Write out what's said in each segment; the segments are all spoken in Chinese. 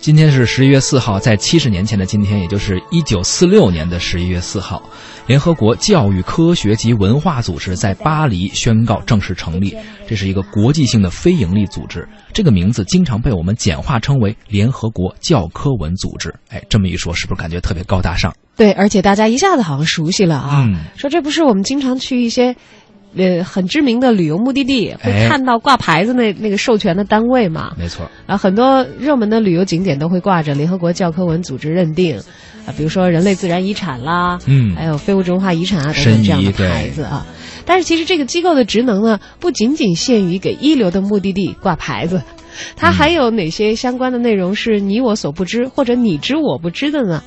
今天是十一月四号，在七十年前的今天，也就是一九四六年的十一月四号，联合国教育、科学及文化组织在巴黎宣告正式成立。这是一个国际性的非营利组织，这个名字经常被我们简化称为联合国教科文组织。哎，这么一说，是不是感觉特别高大上？对，而且大家一下子好像熟悉了啊。嗯说这不是我们经常去一些。呃，很知名的旅游目的地会哎看到挂牌子那那个授权的单位嘛？没错，啊，很多热门的旅游景点都会挂着联合国教科文组织认定，啊，比如说人类自然遗产啦，嗯还有非物质文化遗产啊等等这样的牌子啊。但是其实这个机构的职能呢，不仅仅限于给一流的目的地挂牌子，它还有哪些相关的内容是你我所不知或者你知我不知的呢？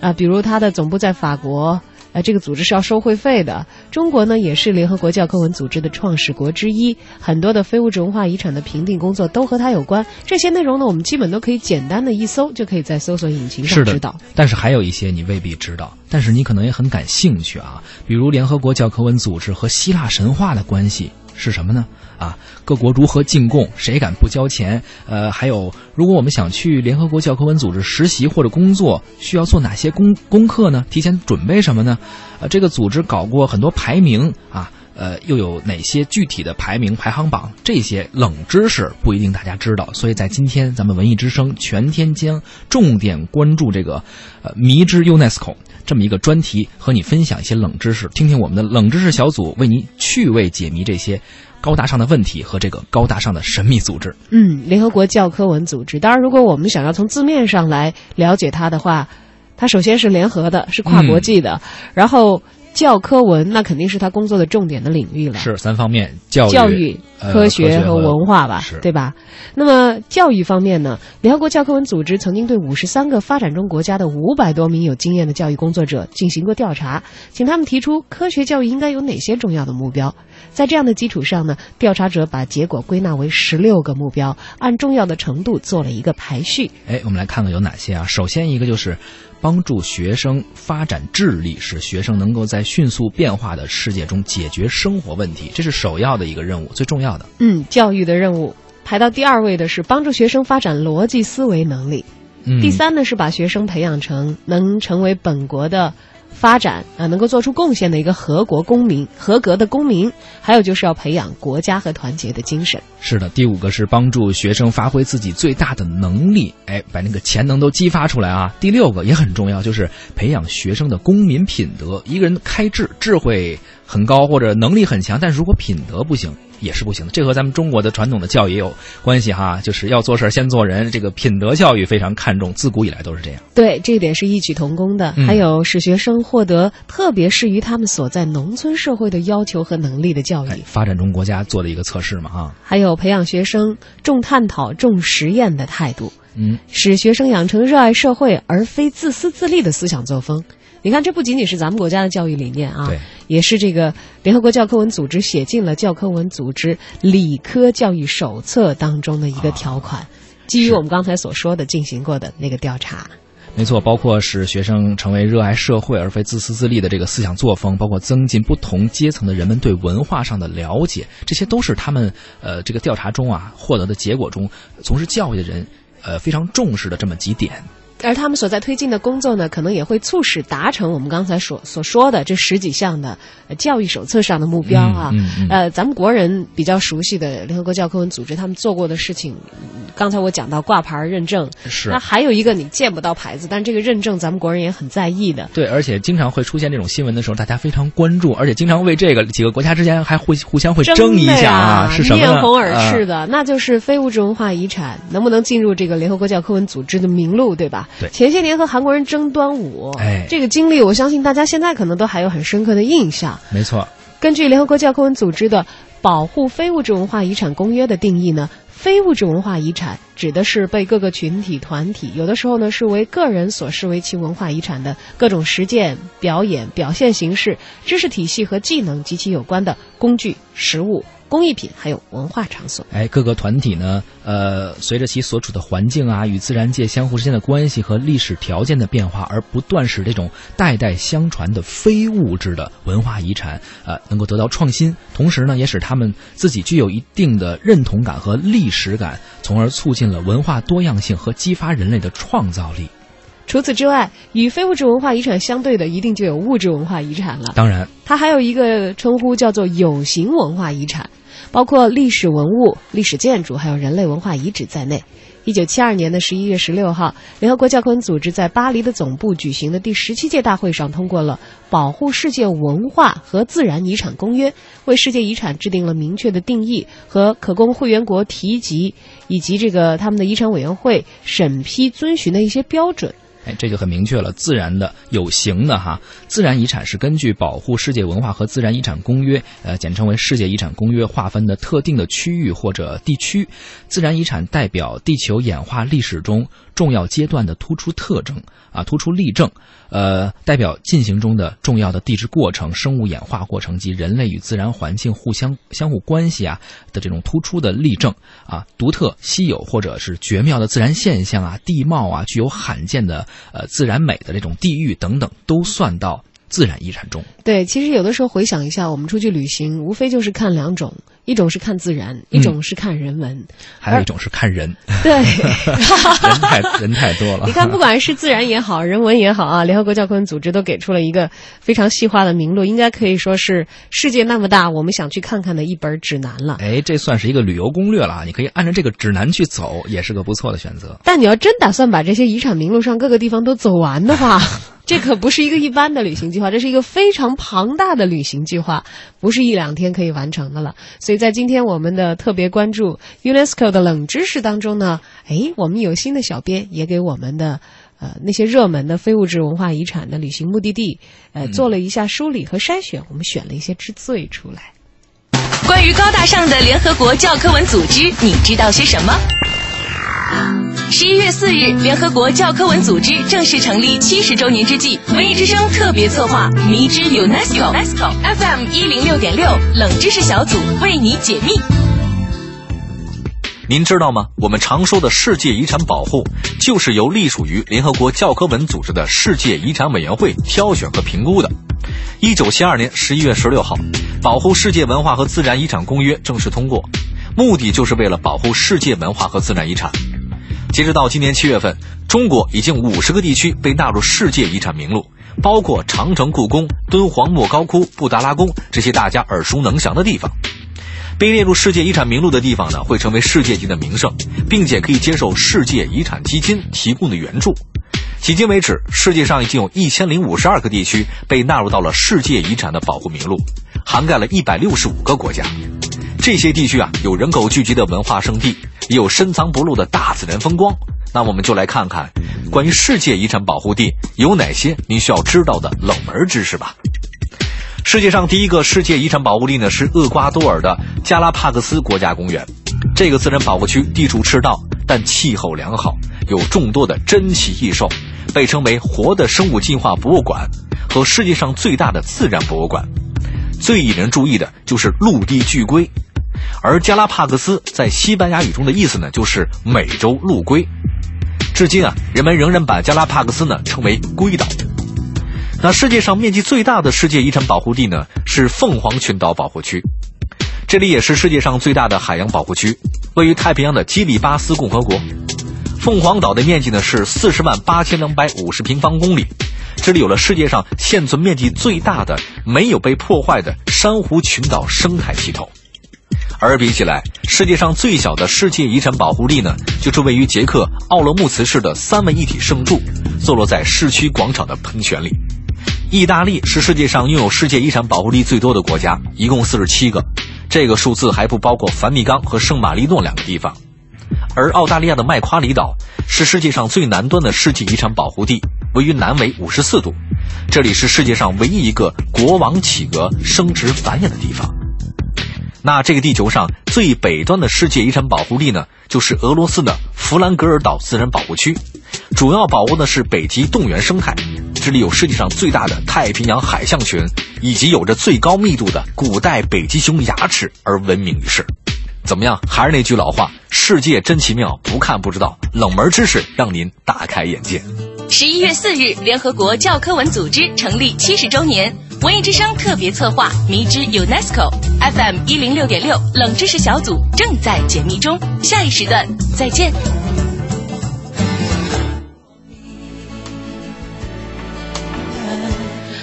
啊，比如它的总部在法国。呃，这个组织是要收会费的。中国呢，也是联合国教科文组织的创始国之一，很多的非物质文化遗产的评定工作都和它有关。这些内容呢，我们基本都可以简单的一搜，就可以在搜索引擎上知道。但是还有一些你未必知道，但是你可能也很感兴趣啊。比如联合国教科文组织和希腊神话的关系是什么呢？啊，各国如何进贡？谁敢不交钱？呃，还有，如果我们想去联合国教科文组织实习或者工作，需要做哪些功功课呢？提前准备什么呢？呃，这个组织搞过很多排名啊。呃，又有哪些具体的排名排行榜？这些冷知识不一定大家知道，所以在今天咱们文艺之声全天将重点关注这个，呃，迷之 UNESCO 这么一个专题，和你分享一些冷知识，听听我们的冷知识小组为您趣味解谜这些高大上的问题和这个高大上的神秘组织。嗯，联合国教科文组织。当然，如果我们想要从字面上来了解它的话，它首先是联合的，是跨国际的，然后教科文那肯定是他工作的重点的领域了。是三方面：教育、教育、呃科学和文化吧，是对吧？那么教育方面呢？联合国教科文组织曾经对五十三个发展中国家的五百多名有经验的教育工作者进行过调查，请他们提出科学教育应该有哪些重要的目标。在这样的基础上呢，调查者把结果归纳为十六个目标，按重要的程度做了一个排序。哎，我们来看看有哪些啊？首先一个就是帮助学生发展智力，使学生能够在迅速变化的世界中解决生活问题，这是首要的一个任务，最重要的。嗯，教育的任务排到第二位的是帮助学生发展逻辑思维能力。嗯，第三呢是把学生培养成能成为本国的发展啊、能够做出贡献的一个合国公民、合格的公民。还有就是要培养国家和团结的精神。是的，第五个是帮助学生发挥自己最大的能力，哎，把那个潜能都激发出来啊。第六个也很重要，就是培养学生的公民品德。一个人开智，智慧很高或者能力很强，但是如果品德不行，也是不行的。这和咱们中国的传统的教育也有关系哈，就是要做事儿先做人，这个品德教育非常看重，自古以来都是这样。对，这一点是异曲同工的。嗯还有使学生获得特别适于他们所在农村社会的要求和能力的教育。哎，发展中国家做的一个测试嘛哈，还有培养学生重探讨、重实验的态度，嗯，使学生养成热爱社会而非自私自利的思想作风。你看，这不仅仅是咱们国家的教育理念啊，对，也是这个联合国教科文组织写进了教科文组织理科教育手册当中的一个条款，基于我们刚才所说的进行过的那个调查。没错，包括使学生成为热爱社会而非自私自利的这个思想作风，包括增进不同阶层的人们对文化上的了解，这些都是他们呃这个调查中啊获得的结果中，从事教育的人呃非常重视的这么几点。而他们所在推进的工作呢，可能也会促使达成我们刚才所所说的这十几项的呃教育手册上的目标啊。嗯嗯嗯呃，咱们国人比较熟悉的联合国教科文组织，他们做过的事情，嗯刚才我讲到挂牌认证，是那还有一个你见不到牌子，但这个认证咱们国人也很在意的。对，而且经常会出现这种新闻的时候，大家非常关注，而且经常为这个几个国家之间还互互相会争一的下啊，是什么？面红耳赤啊的，那就是非物质文化遗产能不能进入这个联合国教科文组织的名录，对吧？对。前些年和韩国人争端午，哎。这个经历，我相信大家现在可能都还有很深刻的印象。没错，根据联合国教科文组织的《保护非物质文化遗产公约》的定义呢，非物质文化遗产指的是被各个群体、团体，有的时候呢是为个人所视为其文化遗产的各种实践、表演、表现形式、知识体系和技能及其有关的工具、实物、工艺品，还有文化场所。哎，各个团体呢，呃，随着其所处的环境啊，与自然界相互之间的关系和历史条件的变化，而不断使这种代代相传的非物质的文化遗产，呃，能够得到创新。同时呢，也使他们自己具有一定的认同感和历史感，从而促进了文化多样性和激发人类的创造力。除此之外，与非物质文化遗产相对的，一定就有物质文化遗产了。当然，它还有一个称呼叫做有形文化遗产，包括历史文物、历史建筑，还有人类文化遗址在内。一九七二年的十一月十六号，联合国教科文组织在巴黎的总部举行的第十七届大会上通过了《保护世界文化和自然遗产公约》，为世界遗产制定了明确的定义和可供会员国提及，以及这个他们的遗产委员会审批遵循的一些标准。哎，这就很明确了。自然的、有形的哈，自然遗产是根据《保护世界文化和自然遗产公约》呃，简称为《世界遗产公约》划分的特定的区域或者地区。自然遗产代表地球演化历史中重要阶段的突出特征啊，突出例证。呃，代表进行中的重要的地质过程、生物演化过程及人类与自然环境互相相互关系啊的这种突出的例证啊，独特、稀有或者是绝妙的自然现象啊，地貌啊，具有罕见的呃自然美的这种地域等等，都算到自然遗产中。对，其实有的时候回想一下，我们出去旅行，无非就是看两种。一种是看自然，一种是看人文，还有一种是看人。对，人太人太多了。你看，不管是自然也好，人文也好啊，联合国教科文组织都给出了一个非常细化的名录，应该可以说是世界那么大，我们想去看看的一本指南了。哎，这算是一个旅游攻略了啊！你可以按照这个指南去走，也是个不错的选择。但你要真打算把这些遗产名录上各个地方都走完的话，这可不是一个一般的旅行计划，这是一个非常庞大的旅行计划，不是一两天可以完成的了。所以在今天我们的特别关注 UNESCO 的冷知识当中呢，哎，我们有新的小编也给我们的呃那些热门的非物质文化遗产的旅行目的地，呃做了一下梳理和筛选，我们选了一些之最出来。关于高大上的联合国教科文组织，你知道些什么？十一月四日，联合国教科文组织正式成立七十周年之际，文艺之声特别策划《迷之 UNESCO》FM 一零六点六冷知识小组为你解密。您知道吗？我们常说的世界遗产保护，就是由隶属于联合国教科文组织的世界遗产委员会挑选和评估的。一九七二年十一月十六号，《保护世界文化和自然遗产公约》正式通过，目的就是为了保护世界文化和自然遗产。截止到今年七月份，中国已经五十个地区被纳入世界遗产名录，包括长城、故宫、敦煌莫高窟、布达拉宫这些大家耳熟能详的地方。被列入世界遗产名录的地方呢，会成为世界级的名胜，并且可以接受世界遗产基金提供的援助。迄今为止，世界上已经有一千零五十二个地区被纳入到了世界遗产的保护名录，涵盖了一百六十五个国家。这些地区啊，有人口聚集的文化圣地，也有深藏不露的大自然风光。那我们就来看看，关于世界遗产保护地有哪些您需要知道的冷门知识吧。世界上第一个世界遗产保护地呢，是厄瓜多尔的加拉帕克斯国家公园。这个自然保护区地处赤道，但气候良好，有众多的珍奇异兽，被称为“活的生物进化博物馆”和世界上最大的自然博物馆。最引人注意的就是陆地巨龟。而加拉帕戈斯在西班牙语中的意思呢，就是美洲陆龟。至今啊，人们仍然把加拉帕戈斯呢称为龟岛。那世界上面积最大的世界遗产保护地呢，是凤凰群岛保护区。这里也是世界上最大的海洋保护区，位于太平洋的基里巴斯共和国。凤凰岛的面积呢是四十万八千两百五十平方公里，这里有了世界上现存面积最大的没有被破坏的珊瑚群岛生态系统。而比起来，世界上最小的世界遗产保护地呢，就是位于捷克奥罗穆茨市的三位一体圣柱，坐落在市区广场的喷泉里。意大利是世界上拥有世界遗产保护地最多的国家，一共四十七个，这个数字还不包括梵蒂冈和圣马力诺两个地方。而澳大利亚的麦夸里岛是世界上最南端的世界遗产保护地，位于南纬五十四度，这里是世界上唯一一个国王企鹅生殖繁衍的地方。那这个地球上最北端的世界遗产保护地呢，就是俄罗斯的弗兰格尔岛自然保护区，主要保护的是北极冻原生态。这里有世界上最大的太平洋海象群以及有着最高密度的古代北极熊牙齿而闻名于世。怎么样？还是那句老话，世界真奇妙，不看不知道，冷门知识让您大开眼界。十一月四日，联合国教科文组织成立七十周年，文艺之声特别策划《迷之 UNESCO》FM 一零六点六冷知识小组正在解密中，下一时段再见。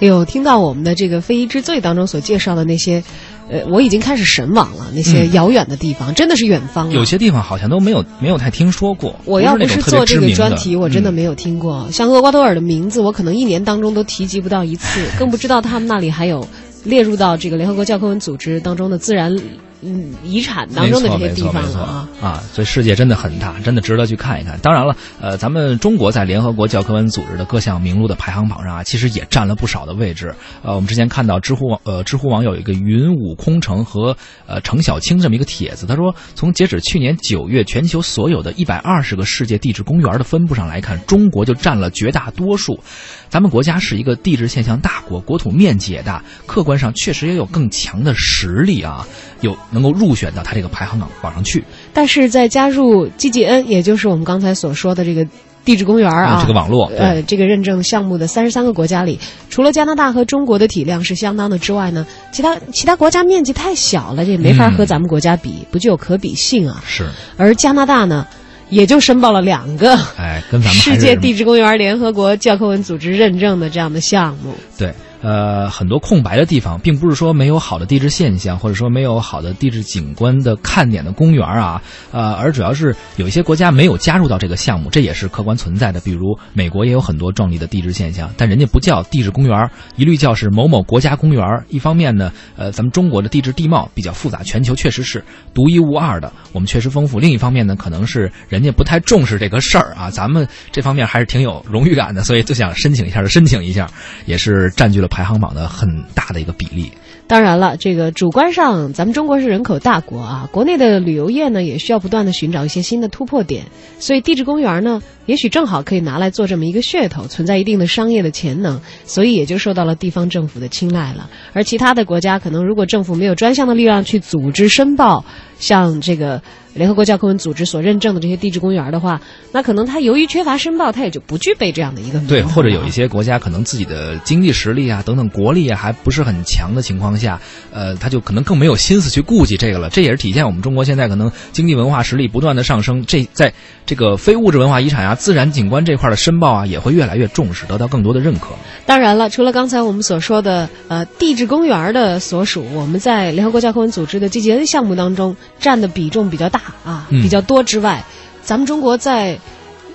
哎呦听到我们的这个《非遗之最》当中所介绍的那些，呃，我已经开始神往了。那些遥远的地方，真的是远方。有些地方好像都没有没有太听说过。我要不是做这个专题，我真的嗯没有听过。像厄瓜多尔的名字，我可能一年当中都提及不到一次，更不知道他们那里还有列入到这个联合国教科文组织当中的自然嗯遗产当中的这些地方啊。啊，所以世界真的很大，真的值得去看一看。当然了，呃，咱们中国在联合国教科文组织的各项名录的排行榜上啊，其实也占了不少的位置。呃，我们之前看到知乎网呃知乎网有一个云武空城和呃程小青这么一个帖子，他说，从截止去年九月全球所有的一百二十个世界地质公园的分布上来看，中国就占了绝大多数。咱们国家是一个地质现象大国，国土面积也大，客观上确实也有更强的实力啊，有能够入选到他这个排行榜榜上去。但是在加入 GGN，也就是我们刚才所说的这个地质公园啊，嗯这个网络对呃，这个认证项目的三十三个国家里，除了加拿大和中国的体量是相当的之外呢，其他其他国家面积太小了，这也没法和嗯咱们国家比，不具有可比性啊。是，而加拿大呢，也就申报了两个哎，跟咱们世界地质公园联合国教科文组织认证的这样的项目。对，呃，很多空白的地方，并不是说没有好的地质现象，或者说没有好的地质景观的看点的公园啊，呃，而主要是有一些国家没有加入到这个项目，这也是客观存在的。比如美国也有很多壮丽的地质现象，但人家不叫地质公园，一律叫是某某国家公园。一方面呢，呃，咱们中国的地质地貌比较复杂，全球确实是独一无二的，我们确实丰富。另一方面呢，可能是人家不太重视这个事儿啊，咱们这方面还是挺有荣誉感的，所以就想申请一下就申请一下，也是占据了排行榜的很大的一个比例。当然了，这个主观上，咱们中国是人口大国啊，国内的旅游业呢也需要不断的寻找一些新的突破点，所以地质公园呢，也许正好可以拿来做这么一个噱头，存在一定的商业的潜能，所以也就受到了地方政府的青睐了。而其他的国家，可能如果政府没有专项的力量去组织申报，像这个联合国教科文组织所认证的这些地质公园的话，那可能它由于缺乏申报，它也就不具备这样的一个名对，或者有一些国家可能自己的经济实力啊等等国力啊还不是很强的情况下，呃，他就可能更没有心思去顾及这个了。这也是体现我们中国现在可能经济文化实力不断的上升，这在这个非物质文化遗产啊、自然景观这块的申报啊，也会越来越重视，得到更多的认可。当然了，除了刚才我们所说的呃地质公园的所属，我们在联合国教科文组织的 GGN 项目当中占的比重比较大啊，嗯比较多之外，咱们中国在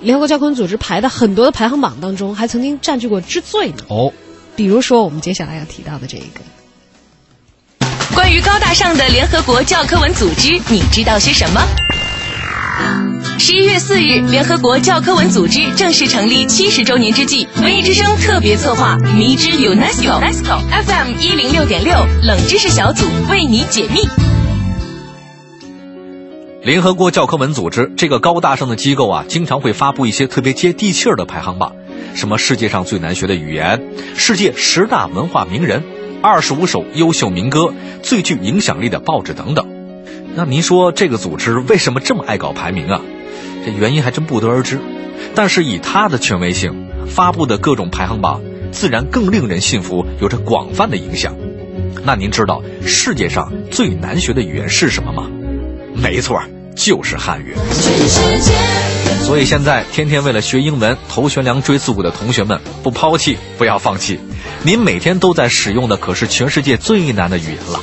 联合国教科文组织排的很多的排行榜当中，还曾经占据过之最呢。哦，比如说我们接下来要提到的这一个。关于高大上的联合国教科文组织，你知道些什么？十一月四日，联合国教科文组织正式成立七十周年之际，文艺之声特别策划《迷之 UNESCO》FM 一零六点六冷知识小组为你解密。联合国教科文组织这个高大上的机构啊，经常会发布一些特别接地气儿的排行榜，什么世界上最难学的语言、世界十大文化名人、二十五首优秀民歌、最具影响力的报纸等等。那您说这个组织为什么这么爱搞排名啊？这原因还真不得而知。但是以它的权威性，发布的各种排行榜自然更令人信服，有着广泛的影响。那您知道世界上最难学的语言是什么吗？没错，就是汉语。所以现在天天为了学英文头悬梁锥刺股的同学们，不抛弃，不要放弃。您每天都在使用的可是全世界最难的语言了。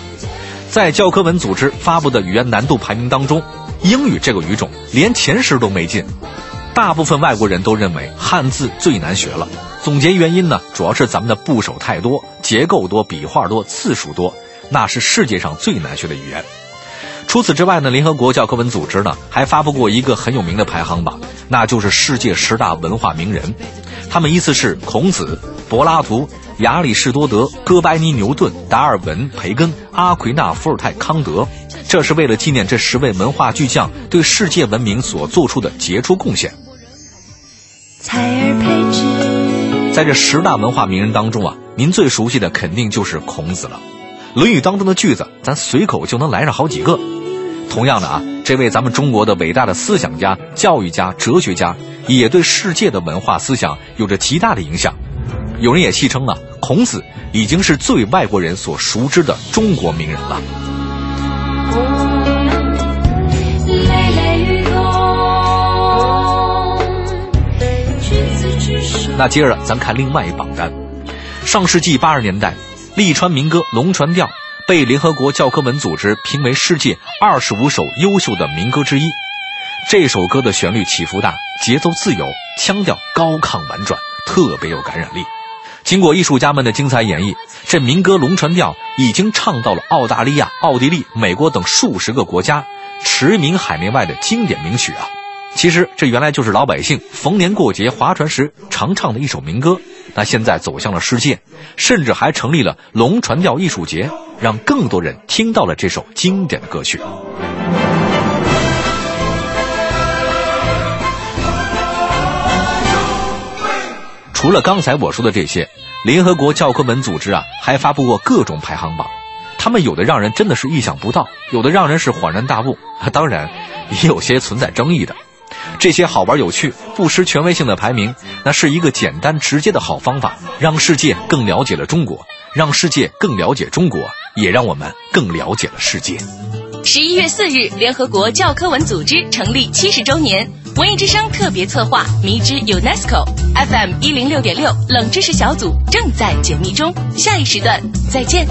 在教科文组织发布的语言难度排名当中，英语这个语种连前十都没进。大部分外国人都认为汉字最难学了。总结原因呢，主要是咱们的部首太多、结构多、笔画多、次数多，那是世界上最难学的语言。除此之外呢，联合国教科文组织呢还发布过一个很有名的排行榜，那就是世界十大文化名人，他们依次是孔子、柏拉图、亚里士多德、哥白尼、牛顿、达尔文、培根、阿奎那、伏尔泰、康德。这是为了纪念这十位文化巨匠对世界文明所做出的杰出贡献。在这十大文化名人当中啊，您最熟悉的肯定就是孔子了，《论语》当中的句子，咱随口就能来上好几个。同样的啊，这位咱们中国的伟大的思想家、教育家、哲学家，也对世界的文化思想有着极大的影响。有人也戏称啊，孔子已经是最外国人所熟知的中国名人了。那接着咱看另外一榜单，上世纪八十年代，利川民歌《龙船调》被联合国教科文组织评为世界二十五首优秀的民歌之一。这首歌的旋律起伏大，节奏自由，腔调高亢婉转，特别有感染力。经过艺术家们的精彩演绎，这民歌《龙船调》已经唱到了澳大利亚、奥地利、美国等数十个国家，驰名海内外的经典名曲啊！其实这原来就是老百姓逢年过节划船时常唱的一首民歌，那现在走向了世界，甚至还成立了龙船调艺术节，让更多人听到了这首经典的歌曲。除了刚才我说的这些，联合国教科文组织啊还发布过各种排行榜，他们有的让人真的是意想不到，有的让人是恍然大悟，当然也有些存在争议的。这些好玩有趣、不失权威性的排名，那是一个简单直接的好方法，让世界更了解了中国，让世界更了解中国，也让我们更了解了世界。十一月四日，联合国教科文组织成立七十周年，文艺之声特别策划《迷之 UNESCO》FM 一零六点六冷知识小组正在解密中，下一时段再见。